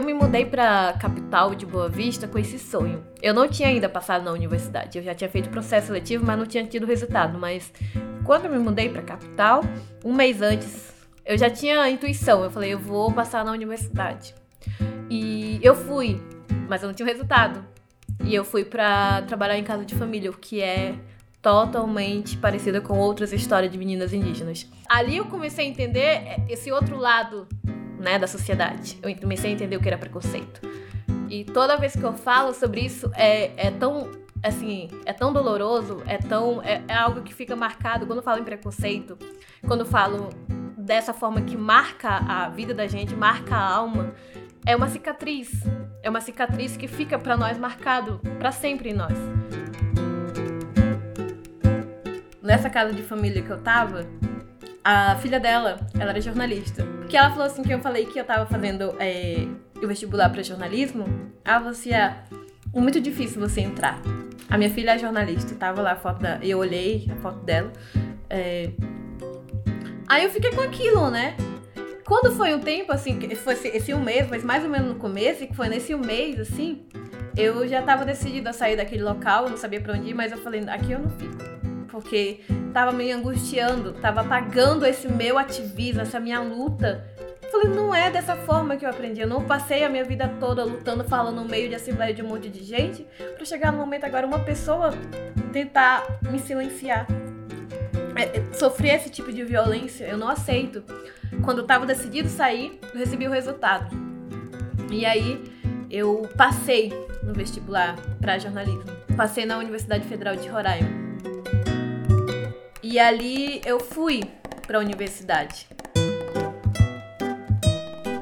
Eu me mudei pra capital de Boa Vista com esse sonho. Eu não tinha ainda passado na universidade. Eu já tinha feito processo seletivo, mas não tinha tido resultado. Mas quando eu me mudei pra capital, um mês antes, eu já tinha intuição. Eu falei, eu vou passar na universidade. E eu fui, mas eu não tinha resultado. E eu fui pra trabalhar em casa de família, o que é totalmente parecida com outras histórias de meninas indígenas. Ali eu comecei a entender esse outro lado, né, da sociedade. Eu comecei a entender o que era preconceito. E toda vez que eu falo sobre isso é, é tão assim, é tão doloroso, é tão é, é algo que fica marcado quando eu falo em preconceito, quando eu falo dessa forma que marca a vida da gente, marca a alma, é uma cicatriz. É uma cicatriz que fica para nós marcado para sempre em nós. Nessa casa de família que eu tava, a filha dela, ela era jornalista. Porque ela falou assim que eu falei que eu tava fazendo é, o vestibular para jornalismo. Ela falou assim: ah, é muito difícil você entrar. A minha filha é jornalista, tava lá a foto da. Eu olhei a foto dela. É... Aí eu fiquei com aquilo, né? Quando foi um tempo, assim, foi esse um mês, mas mais ou menos no começo, que foi nesse um mês, assim, eu já tava decidida a sair daquele local, eu não sabia pra onde ir, mas eu falei, aqui eu não fico. Porque tava me angustiando, tava apagando esse meu ativismo, essa minha luta. Eu falei, não é dessa forma que eu aprendi. Eu não passei a minha vida toda lutando, falando no meio de assembleia de um monte de gente, para chegar no momento agora uma pessoa tentar me silenciar. É, é, sofrer esse tipo de violência, eu não aceito. Quando eu tava decidido sair, eu recebi o resultado. E aí eu passei no vestibular para jornalismo. Passei na Universidade Federal de Roraima. E ali eu fui para a universidade.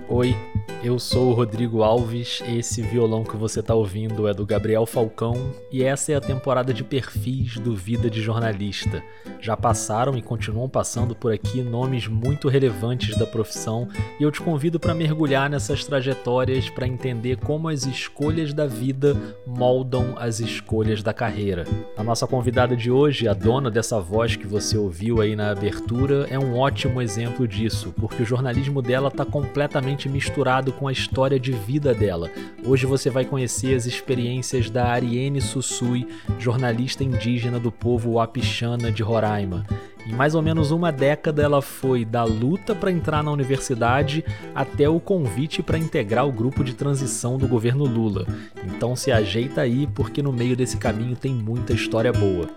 Oi, eu sou o Rodrigo Alves, esse violão que você está ouvindo é do Gabriel Falcão e essa é a temporada de perfis do Vida de Jornalista. Já passaram e continuam passando por aqui nomes muito relevantes da profissão e eu te convido para mergulhar nessas trajetórias para entender como as escolhas da vida moldam as escolhas da carreira. A nossa convidada de hoje, a dona dessa voz que você ouviu aí na abertura, é um ótimo exemplo disso, porque o jornalismo dela está completamente misturado com a história de vida dela. Hoje você vai conhecer as experiências da Ariene Sussui, jornalista indígena do povo Wapixana de Roraima. Em mais ou menos uma década, ela foi da luta para entrar na universidade até o convite para integrar o grupo de transição do governo Lula. Então se ajeita aí, porque no meio desse caminho tem muita história boa.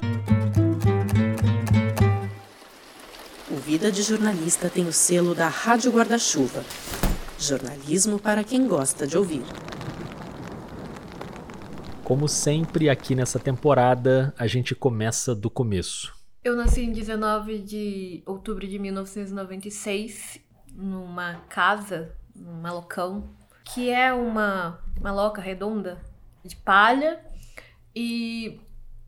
O Vida de Jornalista tem o selo da Rádio Guarda-Chuva. Jornalismo para quem gosta de ouvir. Como sempre, aqui nessa temporada, a gente começa do começo. Eu nasci em 19 de outubro de 1996, numa casa, num malocão, que é uma maloca redonda de palha. E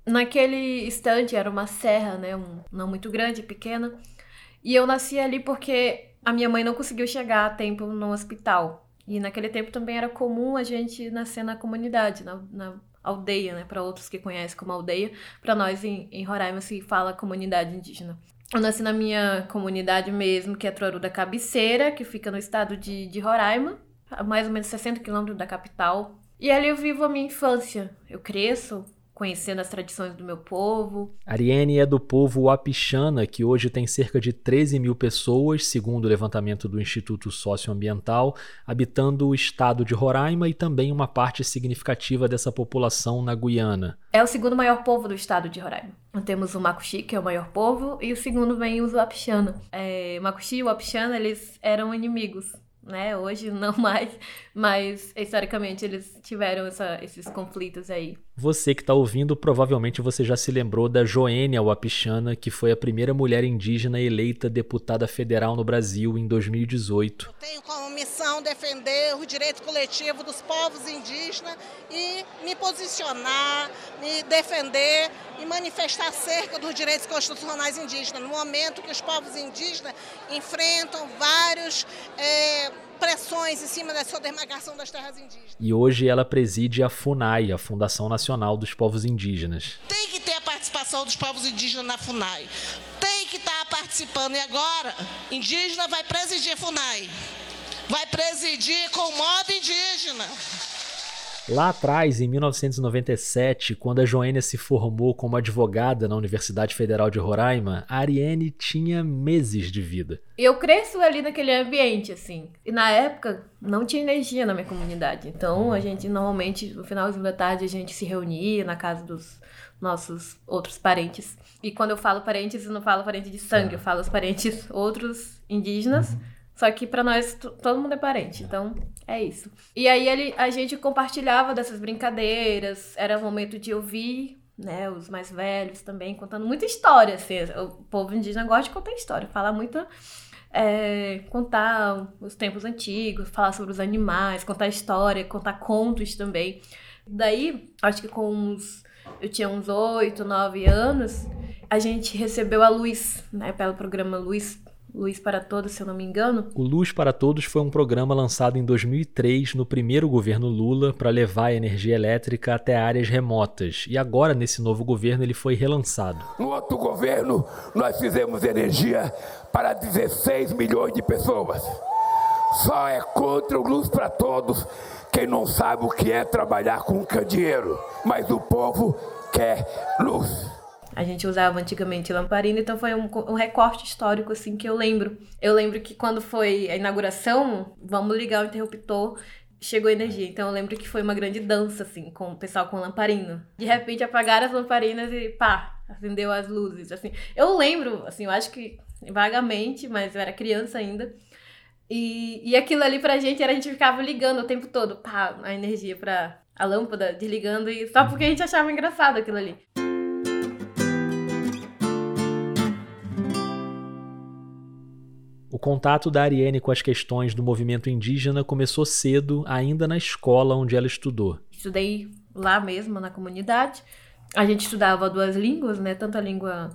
naquele instante era uma serra, né? Um, não muito grande, pequena. E eu nasci ali porque a minha mãe não conseguiu chegar a tempo no hospital. E naquele tempo também era comum a gente nascer na comunidade, na, na aldeia, né? Para outros que conhecem como aldeia. Para nós em, em Roraima se fala comunidade indígena. Eu nasci na minha comunidade mesmo, que é Troaru da Cabeceira, que fica no estado de, de Roraima, a mais ou menos 60 quilômetros da capital. E ali eu vivo a minha infância. Eu cresço conhecendo as tradições do meu povo. Ariane é do povo Wapixana, que hoje tem cerca de 13 mil pessoas, segundo o levantamento do Instituto Socioambiental, habitando o estado de Roraima e também uma parte significativa dessa população na Guiana. É o segundo maior povo do estado de Roraima. Temos o Makuxi, que é o maior povo, e o segundo vem os Wapixana. É, Makuxi e o Wapixana, eles eram inimigos né? Hoje não mais, mas historicamente eles tiveram essa, esses conflitos aí. Você que está ouvindo, provavelmente você já se lembrou da Joênia Wapichana, que foi a primeira mulher indígena eleita deputada federal no Brasil em 2018. Eu tenho como missão defender o direito coletivo dos povos indígenas e me posicionar, me defender e manifestar acerca dos direitos constitucionais indígenas, no momento que os povos indígenas enfrentam vários. É, pressões em cima da sua demarcação das terras indígenas. E hoje ela preside a FUNAI, a Fundação Nacional dos Povos Indígenas. Tem que ter a participação dos povos indígenas na FUNAI. Tem que estar participando. E agora, indígena vai presidir a FUNAI. vai presidir com modo indígena. Lá atrás, em 1997, quando a Joênia se formou como advogada na Universidade Federal de Roraima, a Ariane tinha meses de vida. Eu cresço ali naquele ambiente, assim. E na época, não tinha energia na minha comunidade. Então, a gente, normalmente, no finalzinho da tarde, a gente se reunia na casa dos nossos outros parentes. E quando eu falo parentes, eu não falo parente de sangue, eu falo os parentes outros indígenas. Só que para nós todo mundo é parente, então é isso. E aí ele, a gente compartilhava dessas brincadeiras, era momento de ouvir, né, os mais velhos também contando muita história, assim, o povo indígena gosta de contar história, falar muito é, contar os tempos antigos, falar sobre os animais, contar história, contar contos também. Daí, acho que com uns eu tinha uns oito, nove anos, a gente recebeu a Luz, né, pelo programa Luz Luz para Todos, se eu não me engano. O Luz para Todos foi um programa lançado em 2003 no primeiro governo Lula para levar a energia elétrica até áreas remotas. E agora, nesse novo governo, ele foi relançado. No outro governo, nós fizemos energia para 16 milhões de pessoas. Só é contra o Luz para Todos quem não sabe o que é trabalhar com candeeiro. Mas o povo quer luz. A gente usava antigamente lamparina, então foi um, um, recorte histórico, assim, que eu lembro. Eu lembro que quando foi a inauguração, vamos ligar o interruptor, chegou energia. Então eu lembro que foi uma grande dança, assim, com o pessoal com lamparina. De repente apagaram as lamparinas e pá, acendeu as luzes, assim. Eu lembro, assim, eu acho que vagamente, mas eu era criança ainda. E, e aquilo ali pra gente era a gente ficava ligando o tempo todo, pá, a energia pra a lâmpada desligando, e só porque a gente achava engraçado aquilo ali. O contato da Ariane com as questões do movimento indígena começou cedo, ainda na escola onde ela estudou. Estudei lá mesmo, na comunidade. A gente estudava duas línguas, né? Tanto a língua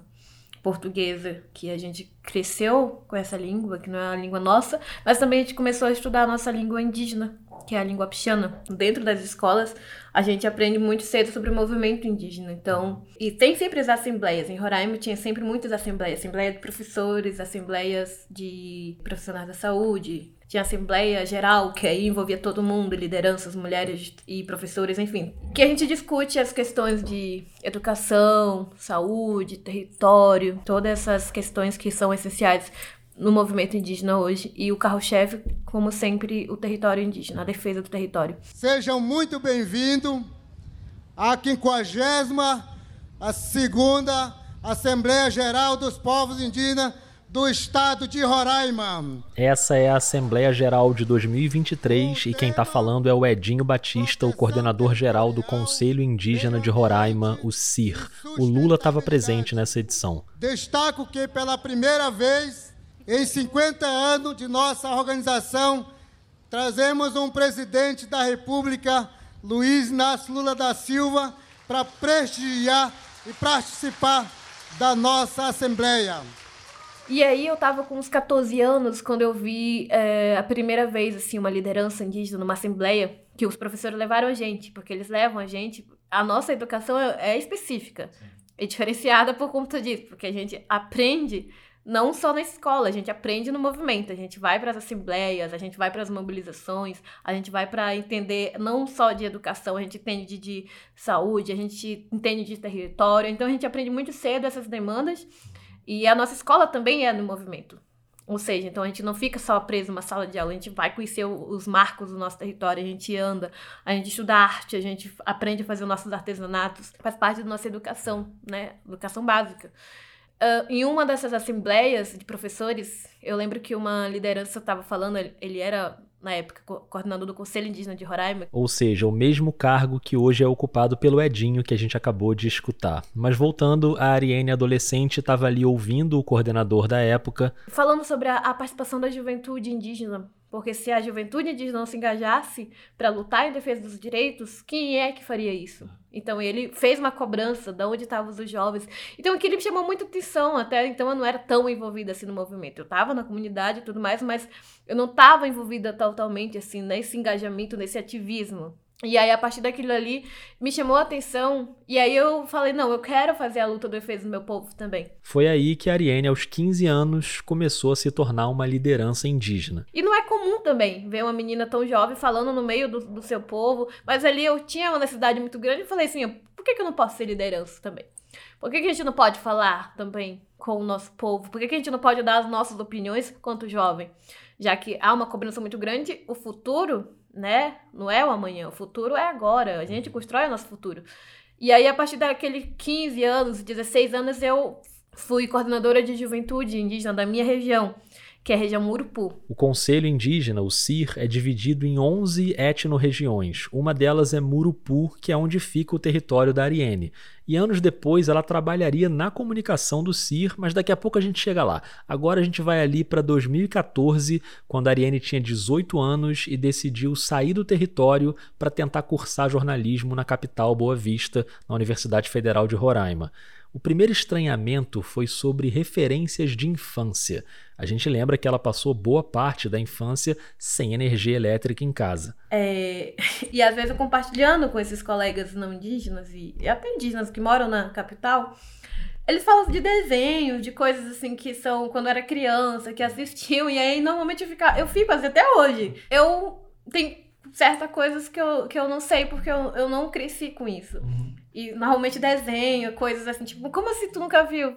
portuguesa, que a gente cresceu com essa língua, que não é a língua nossa, mas também a gente começou a estudar a nossa língua indígena, que é a língua pixana. Dentro das escolas, a gente aprende muito cedo sobre o movimento indígena. Então, e tem sempre as assembleias. Em Roraima tinha sempre muitas assembleias, assembleia de professores, assembleias de profissionais da saúde, tinha assembleia geral, que aí envolvia todo mundo, lideranças, mulheres e professores, enfim. Que a gente discute as questões de educação, saúde, território, todas essas questões que são essenciais no movimento indígena hoje e o carro-chefe, como sempre, o território indígena, a defesa do território. Sejam muito bem-vindos à 52 a segunda Assembleia Geral dos Povos Indígenas do Estado de Roraima. Essa é a Assembleia Geral de 2023 e quem está falando é o Edinho Batista, o coordenador geral do Conselho Indígena de Roraima, o CIR. O Lula estava presente nessa edição. Destaco que pela primeira vez em 50 anos de nossa organização, trazemos um presidente da República, Luiz Inácio Lula da Silva, para prestigiar e participar da nossa Assembleia. E aí eu estava com uns 14 anos quando eu vi é, a primeira vez assim uma liderança indígena numa assembleia que os professores levaram a gente, porque eles levam a gente. A nossa educação é, é específica, Sim. é diferenciada por conta disso, porque a gente aprende não só na escola, a gente aprende no movimento, a gente vai para as assembleias, a gente vai para as mobilizações, a gente vai para entender não só de educação, a gente entende de, de, saúde, a gente entende de território, então a gente aprende muito cedo essas demandas e a nossa escola também é no movimento. Ou seja, então a gente não fica só preso numa sala de aula, a gente vai conhecer os marcos do nosso território, a gente anda, a gente estuda arte, a gente aprende a fazer os nossos artesanatos, faz parte da nossa educação, né? Educação básica. Uh, em uma dessas assembleias de professores, eu lembro que uma liderança estava falando, ele era, na época, coordenador do Conselho Indígena de Roraima. Ou seja, o mesmo cargo que hoje é ocupado pelo Edinho, que a gente acabou de escutar. Mas voltando, a Ariane, adolescente, estava ali ouvindo o coordenador da época. Falando sobre a, a participação da juventude indígena porque se a juventude indígena não se engajasse para lutar em defesa dos direitos, quem é que faria isso? Então ele fez uma cobrança de onde estavam os jovens. Então aquilo me chamou muita atenção, até então eu não era tão envolvida assim no movimento. Eu estava na comunidade e tudo mais, mas eu não estava envolvida totalmente assim nesse engajamento, nesse ativismo. E aí, a partir daquilo ali, me chamou a atenção. E aí eu falei, não, eu quero fazer a luta do defesa do meu povo também. Foi aí que a Ariane, aos 15 anos, começou a se tornar uma liderança indígena. E não é comum também ver uma menina tão jovem falando no meio do, do seu povo. Mas ali eu tinha uma necessidade muito grande e falei assim, por que, que eu não posso ser liderança também? Por que, que a gente não pode falar também com o nosso povo? Por que, que a gente não pode dar as nossas opiniões quanto jovem? Já que há uma combinação muito grande, o futuro né? Não é o amanhã, o futuro é agora. A gente constrói o nosso futuro. E aí, a partir daqueles 15 anos, 16 anos, eu fui coordenadora de juventude indígena da minha região que é a região Murupu. O Conselho Indígena, o CIR, é dividido em 11 etno-regiões. Uma delas é Murupu, que é onde fica o território da Ariene. E anos depois ela trabalharia na comunicação do CIR, mas daqui a pouco a gente chega lá. Agora a gente vai ali para 2014, quando a Ariene tinha 18 anos e decidiu sair do território para tentar cursar jornalismo na capital Boa Vista, na Universidade Federal de Roraima. O primeiro estranhamento foi sobre referências de infância. A gente lembra que ela passou boa parte da infância sem energia elétrica em casa. É, e às vezes eu compartilhando com esses colegas não indígenas e até indígenas que moram na capital, eles falam de desenhos, de coisas assim que são quando era criança, que assistiam, e aí normalmente eu, fica, eu fico assim, até hoje. Eu tenho certas coisas que eu, que eu não sei porque eu, eu não cresci com isso. Uhum. E normalmente desenho, coisas assim, tipo, como assim tu nunca viu?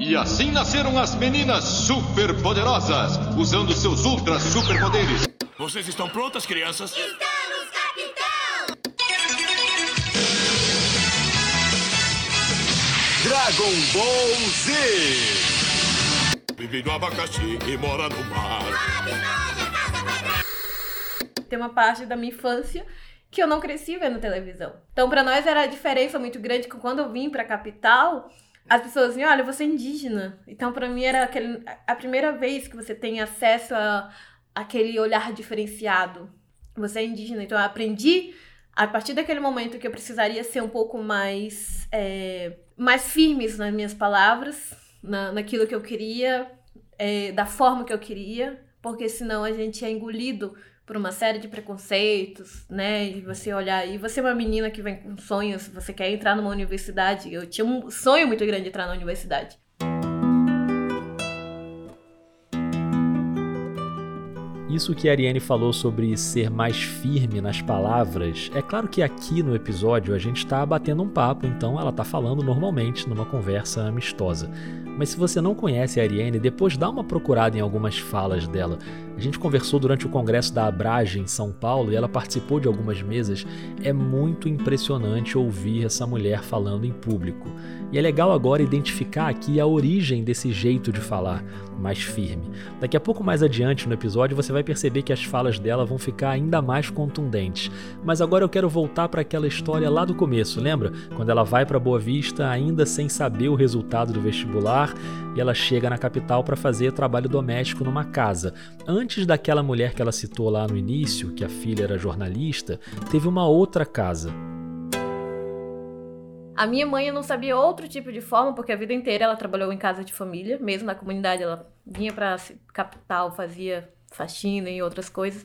E assim nasceram as meninas superpoderosas, usando seus ultra superpoderes. Vocês estão prontas, crianças? Estamos, capitão! Dragon Ball Z! Vive no abacaxi e mora no mar. Tem uma parte da minha infância que eu não cresci vendo televisão. Então, para nós era a diferença muito grande que quando eu vim para a capital, as pessoas diziam, olha, você é indígena. Então, para mim era aquele, a primeira vez que você tem acesso a aquele olhar diferenciado. Você é indígena. Então, eu aprendi a partir daquele momento que eu precisaria ser um pouco mais é, mais firmes nas minhas palavras, na, naquilo que eu queria, é, da forma que eu queria, porque senão a gente é engolido por uma série de preconceitos, né? E você olhar, e você é uma menina que vem com sonhos, você quer entrar numa universidade. Eu tinha um sonho muito grande de entrar na universidade. Isso que a Ariane falou sobre ser mais firme nas palavras, é claro que aqui no episódio a gente está batendo um papo, então ela está falando normalmente numa conversa amistosa. Mas se você não conhece a Ariane, depois dá uma procurada em algumas falas dela. A gente conversou durante o congresso da Abrage em São Paulo e ela participou de algumas mesas. É muito impressionante ouvir essa mulher falando em público. E é legal agora identificar aqui a origem desse jeito de falar, mais firme. Daqui a pouco mais adiante no episódio você vai perceber que as falas dela vão ficar ainda mais contundentes. Mas agora eu quero voltar para aquela história lá do começo, lembra? Quando ela vai para Boa Vista ainda sem saber o resultado do vestibular e ela chega na capital para fazer trabalho doméstico numa casa. Antes daquela mulher que ela citou lá no início, que a filha era jornalista, teve uma outra casa. A minha mãe não sabia outro tipo de forma, porque a vida inteira ela trabalhou em casa de família, mesmo na comunidade ela vinha para capital, fazia faxina e outras coisas,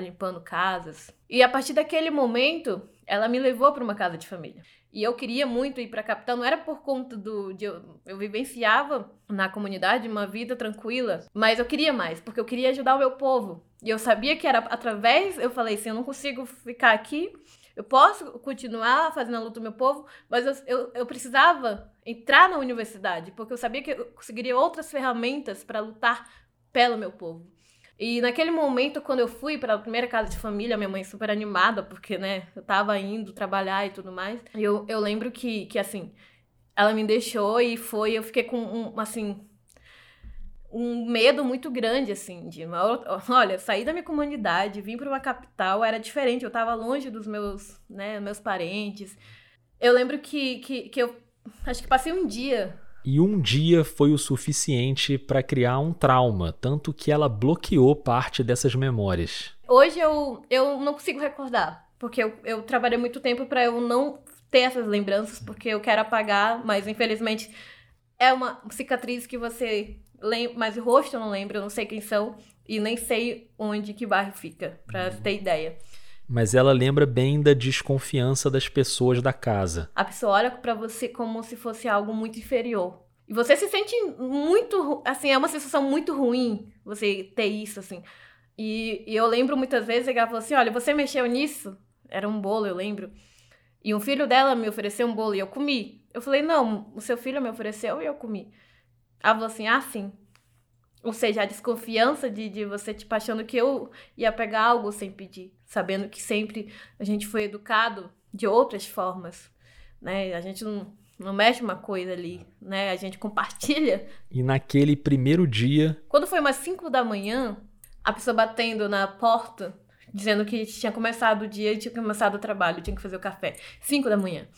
limpando casas. E a partir daquele momento, ela me levou para uma casa de família. E eu queria muito ir para a capital, não era por conta do. De eu, eu vivenciava na comunidade uma vida tranquila, mas eu queria mais, porque eu queria ajudar o meu povo. E eu sabia que era através. Eu falei assim: eu não consigo ficar aqui, eu posso continuar fazendo a luta do meu povo, mas eu, eu, eu precisava entrar na universidade, porque eu sabia que eu conseguiria outras ferramentas para lutar pelo meu povo. E naquele momento, quando eu fui para a primeira casa de família, minha mãe super animada, porque, né, eu tava indo trabalhar e tudo mais. Eu, eu lembro que, que, assim, ela me deixou e foi, eu fiquei com, um, assim, um medo muito grande, assim, de, olha, sair da minha comunidade, vim para uma capital, era diferente, eu tava longe dos meus, né, meus parentes. Eu lembro que, que, que eu, acho que passei um dia e um dia foi o suficiente para criar um trauma, tanto que ela bloqueou parte dessas memórias. Hoje eu, eu não consigo recordar, porque eu, eu trabalhei muito tempo para eu não ter essas lembranças, porque eu quero apagar, mas infelizmente é uma cicatriz que você lembra, mas o rosto eu não lembro, eu não sei quem são e nem sei onde que bairro fica, para ter ideia. Mas ela lembra bem da desconfiança das pessoas da casa. A pessoa olha pra você como se fosse algo muito inferior. E você se sente muito, assim, é uma sensação muito ruim você ter isso, assim. E, e eu lembro muitas vezes que ela falou assim: olha, você mexeu nisso? Era um bolo, eu lembro. E um filho dela me ofereceu um bolo e eu comi. Eu falei: não, o seu filho me ofereceu e eu comi. Ela falou assim: ah, sim. Ou seja, a desconfiança de, de você, tipo, achando que eu ia pegar algo sem pedir. Sabendo que sempre a gente foi educado de outras formas, né? A gente não, não mexe uma coisa ali, né? A gente compartilha. E naquele primeiro dia. Quando foi umas 5 da manhã, a pessoa batendo na porta, dizendo que tinha começado o dia tinha começado o trabalho, tinha que fazer o café. 5 da manhã.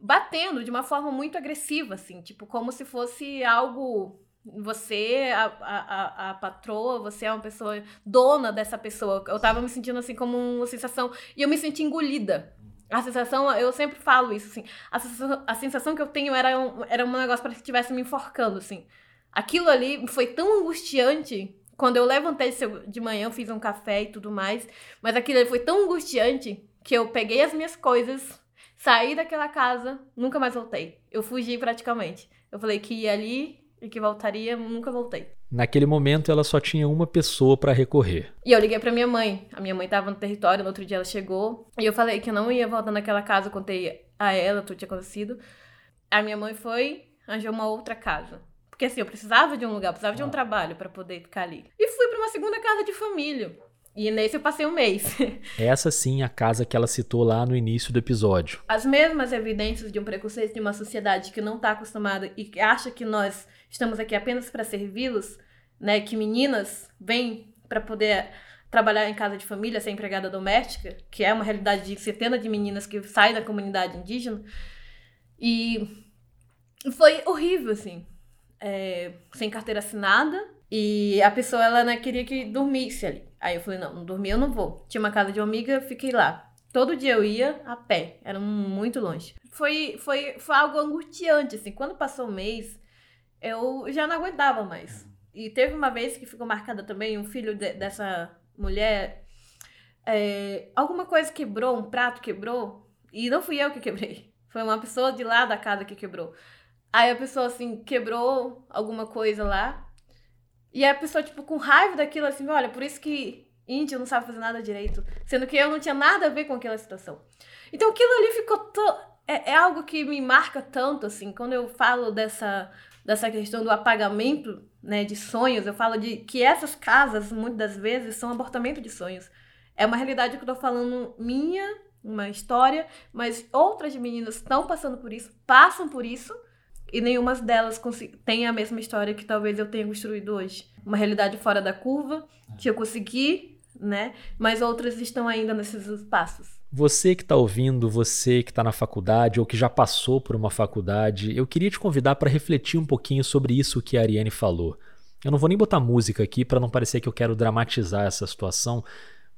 Batendo de uma forma muito agressiva, assim, tipo, como se fosse algo você, a, a, a patroa, você é uma pessoa dona dessa pessoa. Eu tava me sentindo assim como uma sensação. E eu me senti engolida. A sensação, eu sempre falo isso, assim. A sensação, a sensação que eu tenho era um, era um negócio para que estivesse me enforcando, assim. Aquilo ali foi tão angustiante. Quando eu levantei de manhã, fiz um café e tudo mais. Mas aquilo ali foi tão angustiante que eu peguei as minhas coisas, saí daquela casa, nunca mais voltei. Eu fugi praticamente. Eu falei que ali e que voltaria, nunca voltei. Naquele momento ela só tinha uma pessoa para recorrer. E eu liguei para minha mãe. A minha mãe tava no território, no outro dia ela chegou. E eu falei que eu não ia voltar naquela casa, contei a ela tudo tinha acontecido. A minha mãe foi, arranjou uma outra casa. Porque assim, eu precisava de um lugar, precisava de um trabalho para poder ficar ali. E fui para uma segunda casa de família. E nesse eu passei um mês. Essa sim é a casa que ela citou lá no início do episódio. As mesmas evidências de um preconceito de uma sociedade que não está acostumada e que acha que nós estamos aqui apenas para servi-los, né? Que meninas vêm para poder trabalhar em casa de família, ser empregada doméstica, que é uma realidade de centenas de meninas que saem da comunidade indígena. E foi horrível, assim. É, sem carteira assinada. E a pessoa, ela não queria que dormisse ali. Aí eu falei, não, não dormir eu não vou. Tinha uma casa de amiga, fiquei lá. Todo dia eu ia a pé, era muito longe. Foi, foi, foi algo angustiante, assim. Quando passou o mês, eu já não aguentava mais. E teve uma vez que ficou marcada também, um filho de, dessa mulher, é, alguma coisa quebrou, um prato quebrou, e não fui eu que quebrei. Foi uma pessoa de lá da casa que quebrou. Aí a pessoa, assim, quebrou alguma coisa lá, e a pessoa, tipo, com raiva daquilo, assim, olha, por isso que índio não sabe fazer nada direito. Sendo que eu não tinha nada a ver com aquela situação. Então aquilo ali ficou tão. É, é, algo que me marca tanto, assim, quando eu falo dessa, dessa questão do apagamento né, de sonhos, eu falo de que essas casas, muitas das vezes, são abortamento de sonhos. É uma realidade que eu tô falando minha, uma história, mas outras meninas estão passando por isso, passam por isso, e nenhuma delas tem a mesma história que talvez eu tenha construído hoje. Uma realidade fora da curva, que eu consegui, né? Mas outras estão ainda nesses passos. Você que está ouvindo, você que está na faculdade ou que já passou por uma faculdade, eu queria te convidar para refletir um pouquinho sobre isso que a Ariane falou. Eu não vou nem botar música aqui para não parecer que eu quero dramatizar essa situação,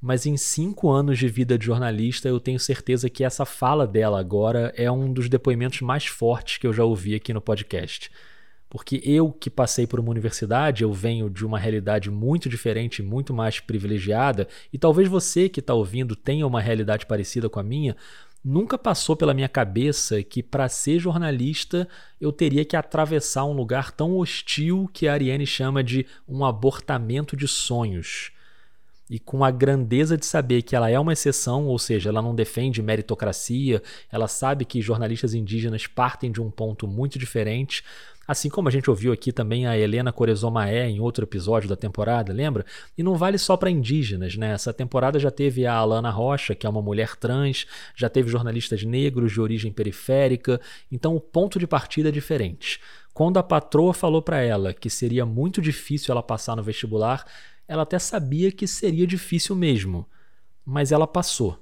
mas em cinco anos de vida de jornalista, eu tenho certeza que essa fala dela agora é um dos depoimentos mais fortes que eu já ouvi aqui no podcast. Porque eu que passei por uma universidade, eu venho de uma realidade muito diferente, muito mais privilegiada, e talvez você que está ouvindo tenha uma realidade parecida com a minha. Nunca passou pela minha cabeça que para ser jornalista eu teria que atravessar um lugar tão hostil que a Ariane chama de um abortamento de sonhos e com a grandeza de saber que ela é uma exceção, ou seja, ela não defende meritocracia, ela sabe que jornalistas indígenas partem de um ponto muito diferente. Assim como a gente ouviu aqui também a Helena Corezomaé em outro episódio da temporada, lembra? E não vale só para indígenas, né? Essa temporada já teve a Alana Rocha, que é uma mulher trans, já teve jornalistas negros de origem periférica, então o ponto de partida é diferente. Quando a patroa falou para ela que seria muito difícil ela passar no vestibular, ela até sabia que seria difícil mesmo, mas ela passou.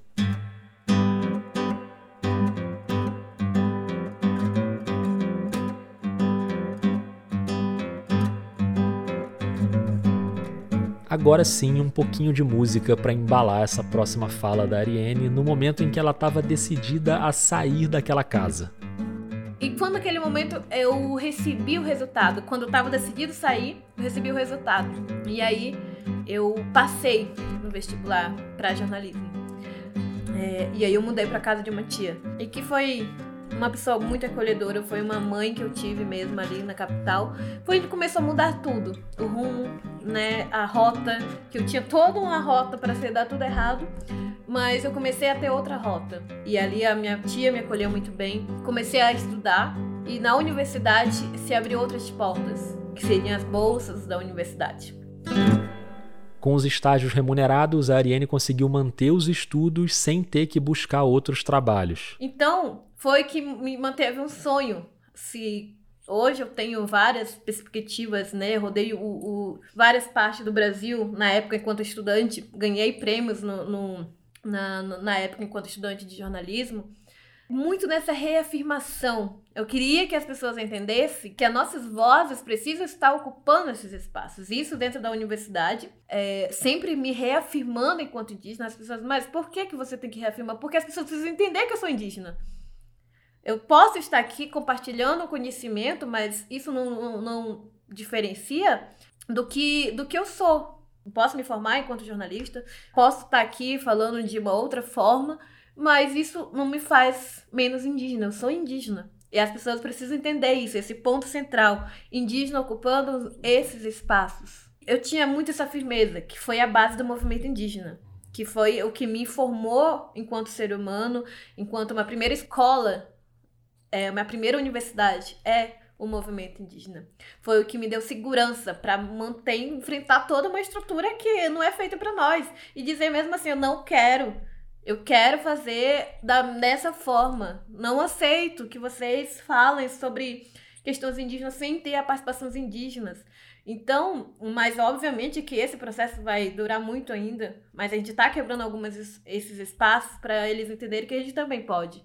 Agora sim, um pouquinho de música para embalar essa próxima fala da Ariane no momento em que ela estava decidida a sair daquela casa. E quando naquele momento eu recebi o resultado, quando eu estava decidido sair, eu recebi o resultado. E aí eu passei no vestibular para jornalismo. É, e aí eu mudei pra casa de uma tia. E que foi uma pessoa muito acolhedora, foi uma mãe que eu tive mesmo ali na capital. Foi onde começou a mudar tudo. O rumo, né, a rota, que eu tinha toda uma rota para ser dar tudo errado, mas eu comecei a ter outra rota. E ali a minha tia me acolheu muito bem. Comecei a estudar e na universidade se abriu outras portas, que seriam as bolsas da universidade. Com os estágios remunerados, a Ariane conseguiu manter os estudos sem ter que buscar outros trabalhos. Então, foi que me manteve um sonho. Se hoje eu tenho várias perspectivas, né? Rodei o, o, várias partes do Brasil na época enquanto estudante, ganhei prêmios no, no na, na época enquanto estudante de jornalismo muito nessa reafirmação. Eu queria que as pessoas entendessem que as nossas vozes precisam estar ocupando esses espaços. Isso dentro da universidade, é, sempre me reafirmando enquanto indígena. As pessoas, mas por que, que você tem que reafirmar? Porque as pessoas precisam entender que eu sou indígena. Eu posso estar aqui compartilhando conhecimento, mas isso não, não, não diferencia do que, do que eu sou. Posso me formar enquanto jornalista, posso estar aqui falando de uma outra forma, mas isso não me faz menos indígena. Eu sou indígena. E as pessoas precisam entender isso, esse ponto central. Indígena ocupando esses espaços. Eu tinha muito essa firmeza, que foi a base do movimento indígena. Que foi o que me formou enquanto ser humano, enquanto uma primeira escola, é, uma primeira universidade é o movimento indígena. Foi o que me deu segurança para manter, enfrentar toda uma estrutura que não é feita para nós. E dizer mesmo assim, eu não quero eu quero fazer da, dessa forma. Não aceito que vocês falem sobre questões indígenas sem ter a participação dos indígenas. Então, mas obviamente que esse processo vai durar muito ainda, mas a gente está quebrando alguns esses espaços para eles entenderem que a gente também pode.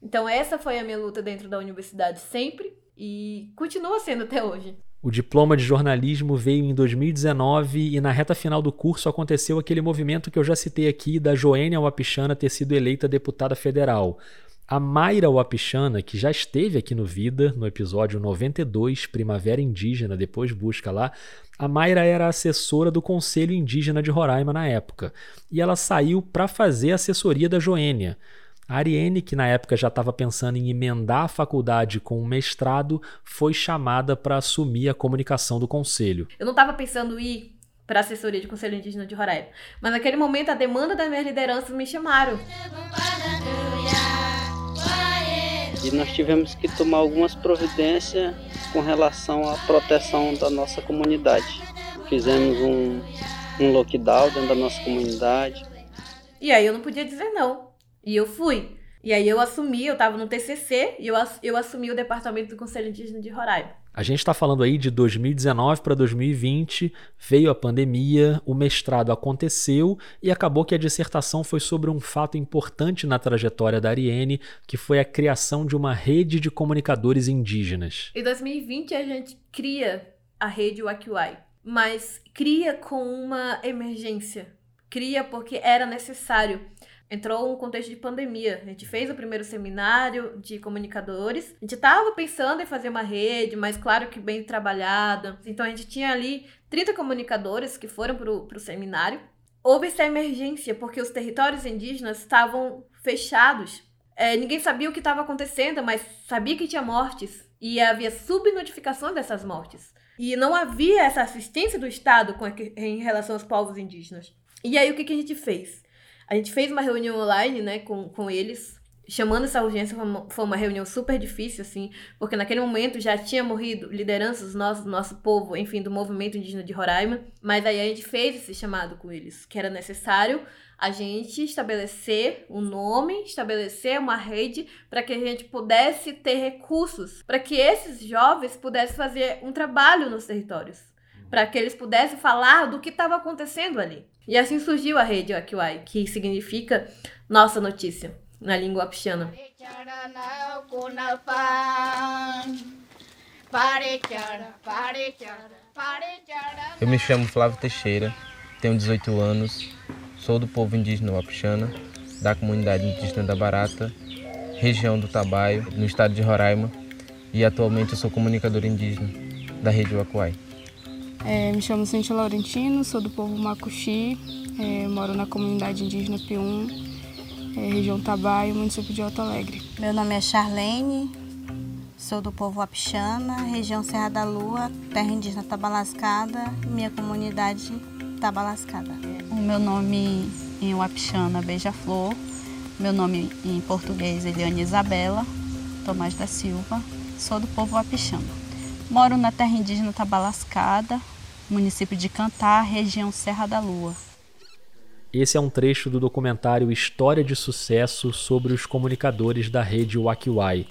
Então, essa foi a minha luta dentro da universidade sempre e continua sendo até hoje. O diploma de jornalismo veio em 2019 e na reta final do curso aconteceu aquele movimento que eu já citei aqui da Joênia Wapichana ter sido eleita deputada federal. A Mayra Wapichana, que já esteve aqui no Vida, no episódio 92, Primavera Indígena, depois busca lá, a Mayra era assessora do Conselho Indígena de Roraima na época, e ela saiu para fazer assessoria da Joênia. A Ariane, que na época já estava pensando em emendar a faculdade com um mestrado, foi chamada para assumir a comunicação do conselho. Eu não estava pensando em ir para a assessoria de Conselho Indígena de Roraima, mas naquele momento a demanda das minhas lideranças me chamaram. E nós tivemos que tomar algumas providências com relação à proteção da nossa comunidade. Fizemos um, um lockdown dentro da nossa comunidade. E aí eu não podia dizer não. E eu fui. E aí eu assumi, eu estava no TCC e eu, eu assumi o departamento do Conselho Indígena de Roraima. A gente está falando aí de 2019 para 2020, veio a pandemia, o mestrado aconteceu e acabou que a dissertação foi sobre um fato importante na trajetória da Ariane, que foi a criação de uma rede de comunicadores indígenas. Em 2020 a gente cria a rede Wakiwai, mas cria com uma emergência. Cria porque era necessário entrou um contexto de pandemia. A gente fez o primeiro seminário de comunicadores. A gente estava pensando em fazer uma rede, mas claro que bem trabalhada. Então a gente tinha ali 30 comunicadores que foram para o seminário. Houve essa emergência porque os territórios indígenas estavam fechados. É, ninguém sabia o que estava acontecendo, mas sabia que tinha mortes e havia subnotificação dessas mortes. E não havia essa assistência do Estado com, em relação aos povos indígenas. E aí o que, que a gente fez? A gente fez uma reunião online, né, com, com eles, chamando essa urgência, foi uma, foi uma reunião super difícil, assim, porque naquele momento já tinha morrido lideranças do nosso, do nosso povo, enfim, do movimento indígena de Roraima, mas aí a gente fez esse chamado com eles, que era necessário a gente estabelecer um nome, estabelecer uma rede para que a gente pudesse ter recursos, para que esses jovens pudessem fazer um trabalho nos territórios, para que eles pudessem falar do que estava acontecendo ali. E assim surgiu a rede Akiwai, que significa Nossa Notícia, na língua apixana. Eu me chamo Flávio Teixeira, tenho 18 anos, sou do povo indígena Wapixana, da comunidade indígena da Barata, região do Tabaio, no estado de Roraima, e atualmente eu sou comunicador indígena da rede Wakuai. É, me chamo Cintia Laurentino, sou do povo Macuxi, é, moro na comunidade indígena P1 é, região Tabaio, município de Alto Alegre. Meu nome é Charlene, sou do povo Apixana, região Serra da Lua, terra indígena Tabalascada, minha comunidade Tabalascada. O meu nome em Wapixana, Beija-Flor. Meu nome em português, Eliane Isabela Tomás da Silva. Sou do povo Wapixana. Moro na terra indígena Tabalascada, município de Cantar, região Serra da Lua. Esse é um trecho do documentário História de Sucesso sobre os comunicadores da rede Wakiwai.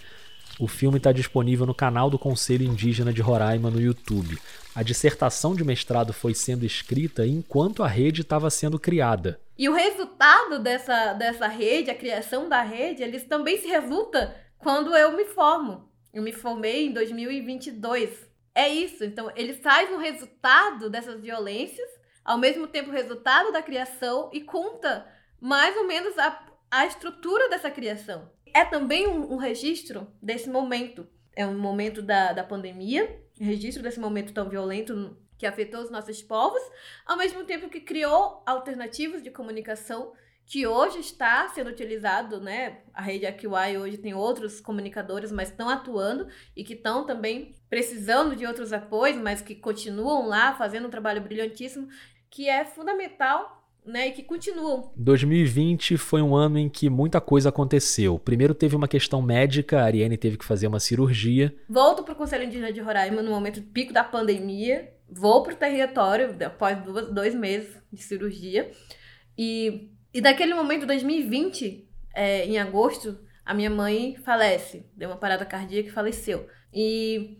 O filme está disponível no canal do Conselho Indígena de Roraima no YouTube. A dissertação de mestrado foi sendo escrita enquanto a rede estava sendo criada. E o resultado dessa, dessa rede, a criação da rede, eles também se resulta quando eu me formo. Eu me formei em 2022. É isso. Então, ele traz o resultado dessas violências ao mesmo tempo o resultado da criação e conta mais ou menos a, a estrutura dessa criação. É também um, um registro desse momento. É um momento da, da pandemia, registro desse momento tão violento que afetou os nossos povos, ao mesmo tempo que criou alternativas de comunicação que hoje está sendo utilizado, né? A rede AQI hoje tem outros comunicadores, mas estão atuando e que estão também precisando de outros apoios, mas que continuam lá fazendo um trabalho brilhantíssimo, que é fundamental né, e que continuam. 2020 foi um ano em que muita coisa aconteceu. Primeiro teve uma questão médica, a Ariane teve que fazer uma cirurgia. Volto para o Conselho Indígena de Roraima no momento pico da pandemia. Vou para o território após duas, dois meses de cirurgia. E, e naquele momento, 2020, é, em agosto, a minha mãe falece. Deu uma parada cardíaca e faleceu. E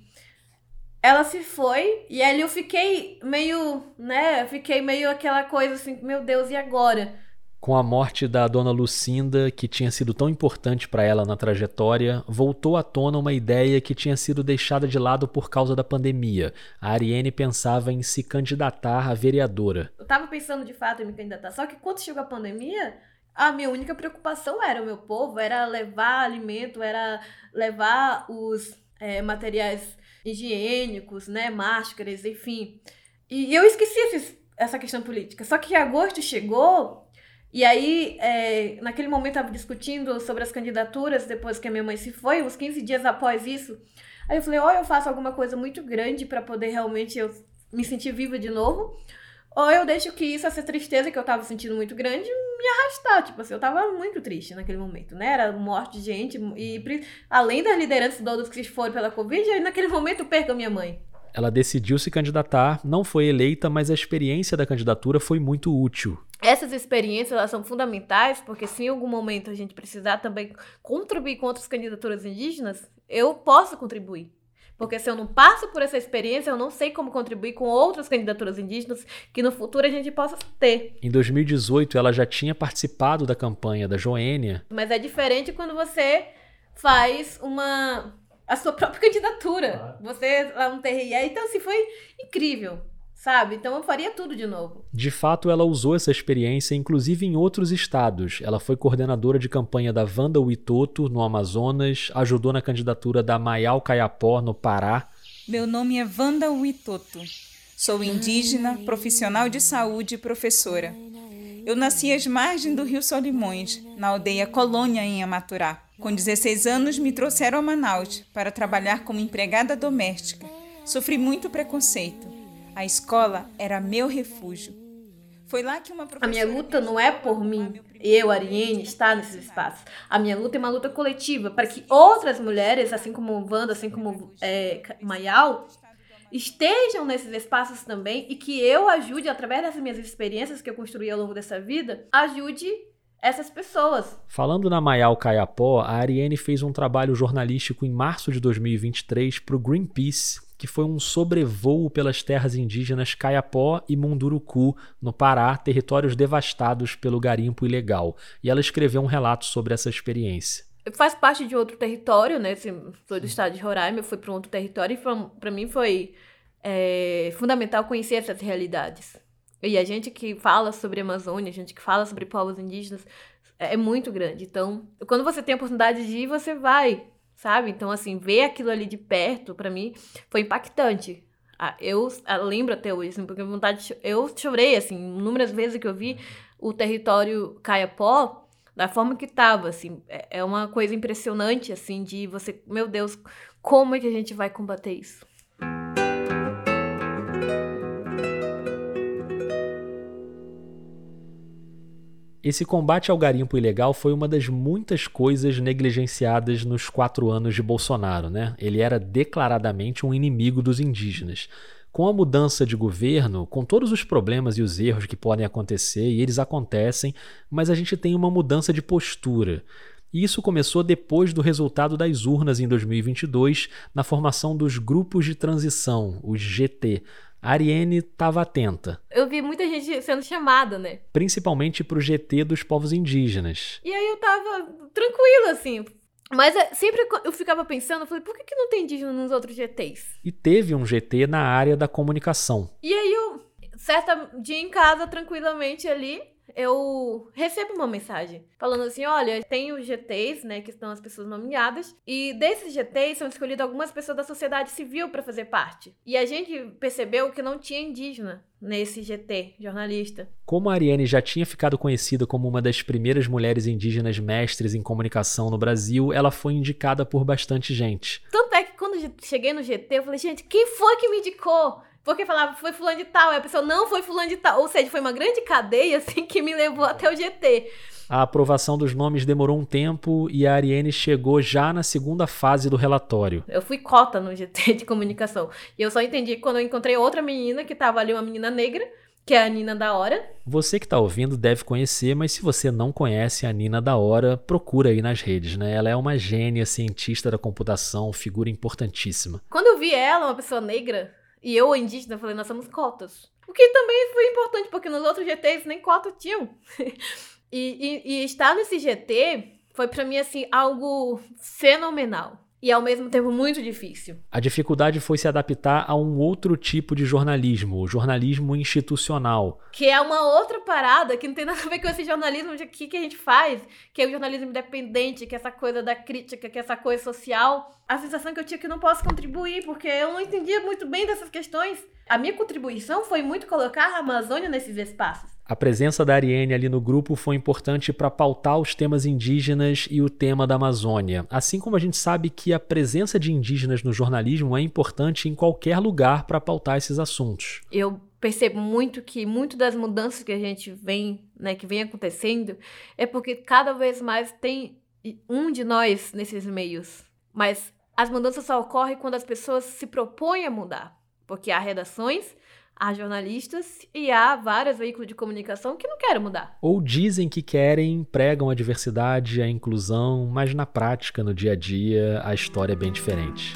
ela se foi e ali eu fiquei meio, né, fiquei meio aquela coisa assim, meu Deus, e agora? Com a morte da dona Lucinda, que tinha sido tão importante para ela na trajetória, voltou à tona uma ideia que tinha sido deixada de lado por causa da pandemia. A Ariane pensava em se candidatar a vereadora. Eu tava pensando de fato em me candidatar, só que quando chegou a pandemia, a minha única preocupação era o meu povo, era levar alimento, era levar os é, materiais higiênicos, né, máscaras, enfim. E eu esqueci esses, essa questão política. Só que agosto chegou e aí, é, naquele momento, estava discutindo sobre as candidaturas depois que a minha mãe se foi, uns 15 dias após isso. Aí eu falei: ou eu faço alguma coisa muito grande para poder realmente eu me sentir viva de novo, ou eu deixo que isso, essa tristeza que eu tava sentindo muito grande, me arrastar. Tipo assim, eu tava muito triste naquele momento, né? Era morte de gente. E além das lideranças todos que foram pela Covid, aí naquele momento eu perco a minha mãe. Ela decidiu se candidatar, não foi eleita, mas a experiência da candidatura foi muito útil. Essas experiências elas são fundamentais, porque se em algum momento a gente precisar também contribuir com outras candidaturas indígenas, eu posso contribuir. Porque se eu não passo por essa experiência, eu não sei como contribuir com outras candidaturas indígenas que no futuro a gente possa ter. Em 2018, ela já tinha participado da campanha da Joênia. Mas é diferente quando você faz uma a sua própria candidatura. Você lá no TRE. Então, assim, foi incrível sabe? Então eu faria tudo de novo. De fato, ela usou essa experiência inclusive em outros estados. Ela foi coordenadora de campanha da Wanda Witoto no Amazonas, ajudou na candidatura da Mayal Caiapó no Pará. Meu nome é Wanda Witoto. Sou indígena, profissional de saúde e professora. Eu nasci às margens do Rio Solimões, na aldeia Colônia, em Amaturá. Com 16 anos, me trouxeram a Manaus para trabalhar como empregada doméstica. Sofri muito preconceito a escola era meu refúgio. Foi lá que uma. A minha luta não é por mim, eu, Ariane, estar nesses espaços. A minha luta é uma luta coletiva, para que outras mulheres, assim como Wanda, assim como é, Mayal, estejam nesses espaços também e que eu ajude, através dessas minhas experiências que eu construí ao longo dessa vida, ajude essas pessoas. Falando na Mayal Caiapó, a Ariane fez um trabalho jornalístico em março de 2023 para o Greenpeace, que foi um sobrevoo pelas terras indígenas Caiapó e Munduruku, no Pará, territórios devastados pelo garimpo ilegal. E ela escreveu um relato sobre essa experiência. Faz parte de outro território, né? Sou do estado de Roraima, eu fui para um outro território e para mim foi é, fundamental conhecer essas realidades. E a gente que fala sobre Amazônia, a gente que fala sobre povos indígenas, é, é muito grande. Então, quando você tem a oportunidade de ir, você vai sabe? Então, assim, ver aquilo ali de perto, para mim, foi impactante. Ah, eu, eu lembro até hoje, assim, porque vontade de, eu chorei, assim, inúmeras vezes que eu vi o território Caiapó, da forma que tava, assim. É, é uma coisa impressionante, assim, de você, meu Deus, como é que a gente vai combater isso? Esse combate ao garimpo ilegal foi uma das muitas coisas negligenciadas nos quatro anos de Bolsonaro, né? Ele era declaradamente um inimigo dos indígenas. Com a mudança de governo, com todos os problemas e os erros que podem acontecer, e eles acontecem, mas a gente tem uma mudança de postura. E isso começou depois do resultado das urnas em 2022, na formação dos grupos de transição, os GT, a Ariane estava atenta. Eu vi muita gente sendo chamada, né? Principalmente pro GT dos povos indígenas. E aí eu tava tranquila, assim. Mas é, sempre eu ficava pensando, eu falei, por que, que não tem indígena nos outros GTs? E teve um GT na área da comunicação. E aí eu, certa dia em casa, tranquilamente ali, eu recebo uma mensagem falando assim: olha, tem os GTs, né, que estão as pessoas nomeadas, e desses GTs são escolhidas algumas pessoas da sociedade civil para fazer parte. E a gente percebeu que não tinha indígena nesse GT, jornalista. Como a Ariane já tinha ficado conhecida como uma das primeiras mulheres indígenas mestres em comunicação no Brasil, ela foi indicada por bastante gente. Tanto é que quando cheguei no GT, eu falei, gente, quem foi que me indicou? Porque falava, foi fulano de tal, e a pessoa não foi fulano de tal. Ou seja, foi uma grande cadeia, assim, que me levou até o GT. A aprovação dos nomes demorou um tempo e a Ariane chegou já na segunda fase do relatório. Eu fui cota no GT de comunicação. E eu só entendi quando eu encontrei outra menina que estava ali, uma menina negra, que é a Nina da Hora. Você que está ouvindo deve conhecer, mas se você não conhece a Nina da Hora, procura aí nas redes, né? Ela é uma gênia, cientista da computação, figura importantíssima. Quando eu vi ela, uma pessoa negra, e eu, indígena, falei, nós somos cotas. O que também foi importante, porque nos outros GTs nem cota tinham. e, e, e estar nesse GT foi para mim, assim, algo fenomenal e ao mesmo tempo muito difícil. A dificuldade foi se adaptar a um outro tipo de jornalismo, o jornalismo institucional. Que é uma outra parada que não tem nada a ver com esse jornalismo de aqui que a gente faz, que é o jornalismo independente, que é essa coisa da crítica, que é essa coisa social. A sensação que eu tinha é que eu não posso contribuir, porque eu não entendia muito bem dessas questões. A minha contribuição foi muito colocar a Amazônia nesses espaços. A presença da Ariane ali no grupo foi importante para pautar os temas indígenas e o tema da Amazônia. Assim como a gente sabe que a presença de indígenas no jornalismo é importante em qualquer lugar para pautar esses assuntos. Eu percebo muito que muito das mudanças que a gente vem, né, que vem acontecendo, é porque cada vez mais tem um de nós nesses meios. Mas as mudanças só ocorrem quando as pessoas se propõem a mudar, porque há redações Há jornalistas e há vários veículos de comunicação que não querem mudar. Ou dizem que querem, pregam a diversidade, a inclusão, mas na prática, no dia a dia, a história é bem diferente.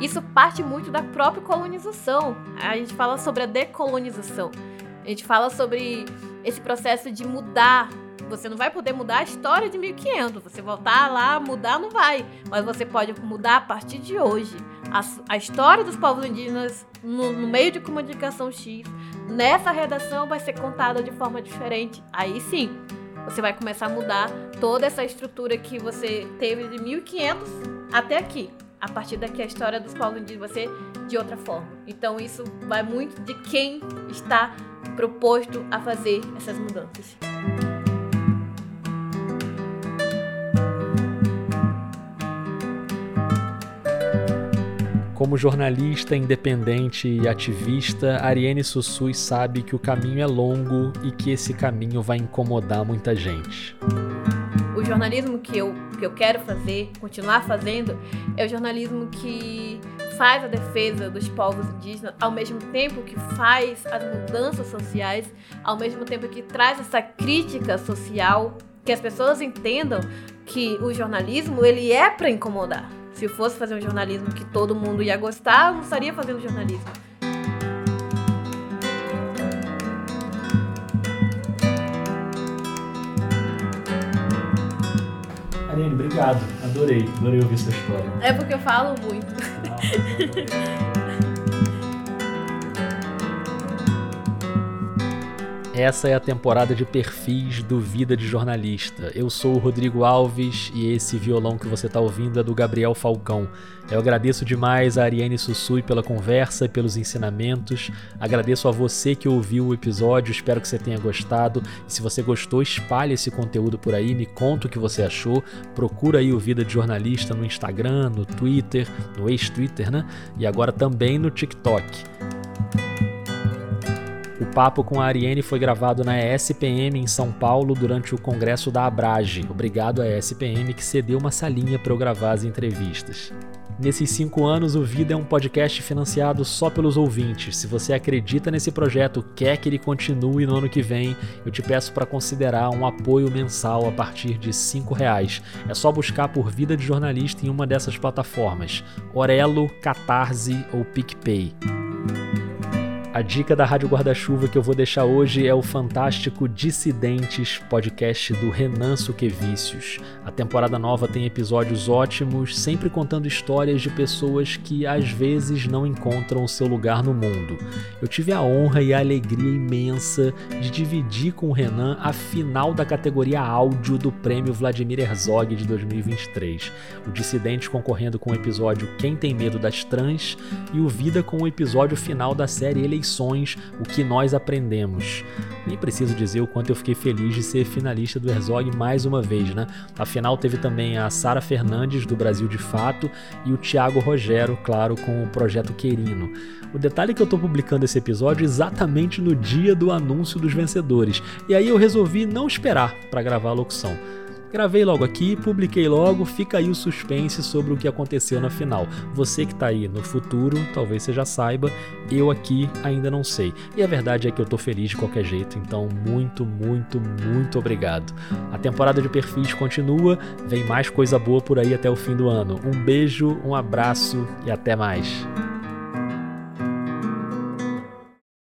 Isso parte muito da própria colonização. A gente fala sobre a decolonização. A gente fala sobre esse processo de mudar você não vai poder mudar a história de 1500. Você voltar lá, mudar, não vai. Mas você pode mudar a partir de hoje. A, a história dos povos indígenas no, no meio de comunicação X, nessa redação, vai ser contada de forma diferente. Aí sim, você vai começar a mudar toda essa estrutura que você teve de 1500 até aqui. A partir daqui, a história dos povos indígenas vai ser de outra forma. Então, isso vai muito de quem está proposto a fazer essas mudanças. Como jornalista independente e ativista, Ariane Sussui sabe que o caminho é longo e que esse caminho vai incomodar muita gente. O jornalismo que eu, que eu quero fazer, continuar fazendo, é o jornalismo que faz a defesa dos povos indígenas, ao mesmo tempo que faz as mudanças sociais, ao mesmo tempo que traz essa crítica social, que as pessoas entendam que o jornalismo ele é para incomodar se eu fosse fazer um jornalismo que todo mundo ia gostar, eu não estaria fazendo jornalismo. Ariane, obrigado. Adorei, adorei ouvir sua história. É porque eu falo muito. Essa é a temporada de perfis do Vida de Jornalista. Eu sou o Rodrigo Alves e esse violão que você está ouvindo é do Gabriel Falcão. Eu agradeço demais a Ariane Sussui pela conversa e pelos ensinamentos. Agradeço a você que ouviu o episódio, espero que você tenha gostado. se você gostou, espalhe esse conteúdo por aí, me conta o que você achou. Procura aí o Vida de Jornalista no Instagram, no Twitter, no ex-Twitter, né? E agora também no TikTok. O papo com a Ariane foi gravado na ESPM em São Paulo durante o congresso da Abrage. Obrigado à ESPM que cedeu uma salinha para eu gravar as entrevistas. Nesses cinco anos, o Vida é um podcast financiado só pelos ouvintes. Se você acredita nesse projeto, quer que ele continue no ano que vem, eu te peço para considerar um apoio mensal a partir de cinco reais. É só buscar por Vida de Jornalista em uma dessas plataformas: Orelo, Catarse ou PicPay. A dica da Rádio Guarda-Chuva que eu vou deixar hoje é o fantástico Dissidentes, podcast do Renan Suquevicius. A temporada nova tem episódios ótimos, sempre contando histórias de pessoas que às vezes não encontram o seu lugar no mundo. Eu tive a honra e a alegria imensa de dividir com o Renan a final da categoria áudio do prêmio Vladimir Herzog de 2023. O Dissidente concorrendo com o episódio Quem Tem Medo das Trans e o Vida com o episódio final da série Eleições lições, o que nós aprendemos. Nem preciso dizer o quanto eu fiquei feliz de ser finalista do Herzog mais uma vez, né? Afinal, teve também a Sara Fernandes, do Brasil de Fato, e o Thiago Rogero, claro, com o projeto Querino. O detalhe é que eu estou publicando esse episódio exatamente no dia do anúncio dos vencedores, e aí eu resolvi não esperar para gravar a locução. Gravei logo aqui, publiquei logo, fica aí o suspense sobre o que aconteceu na final. Você que está aí no futuro, talvez você já saiba, eu aqui ainda não sei. E a verdade é que eu tô feliz de qualquer jeito, então muito, muito, muito obrigado. A temporada de perfis continua, vem mais coisa boa por aí até o fim do ano. Um beijo, um abraço e até mais.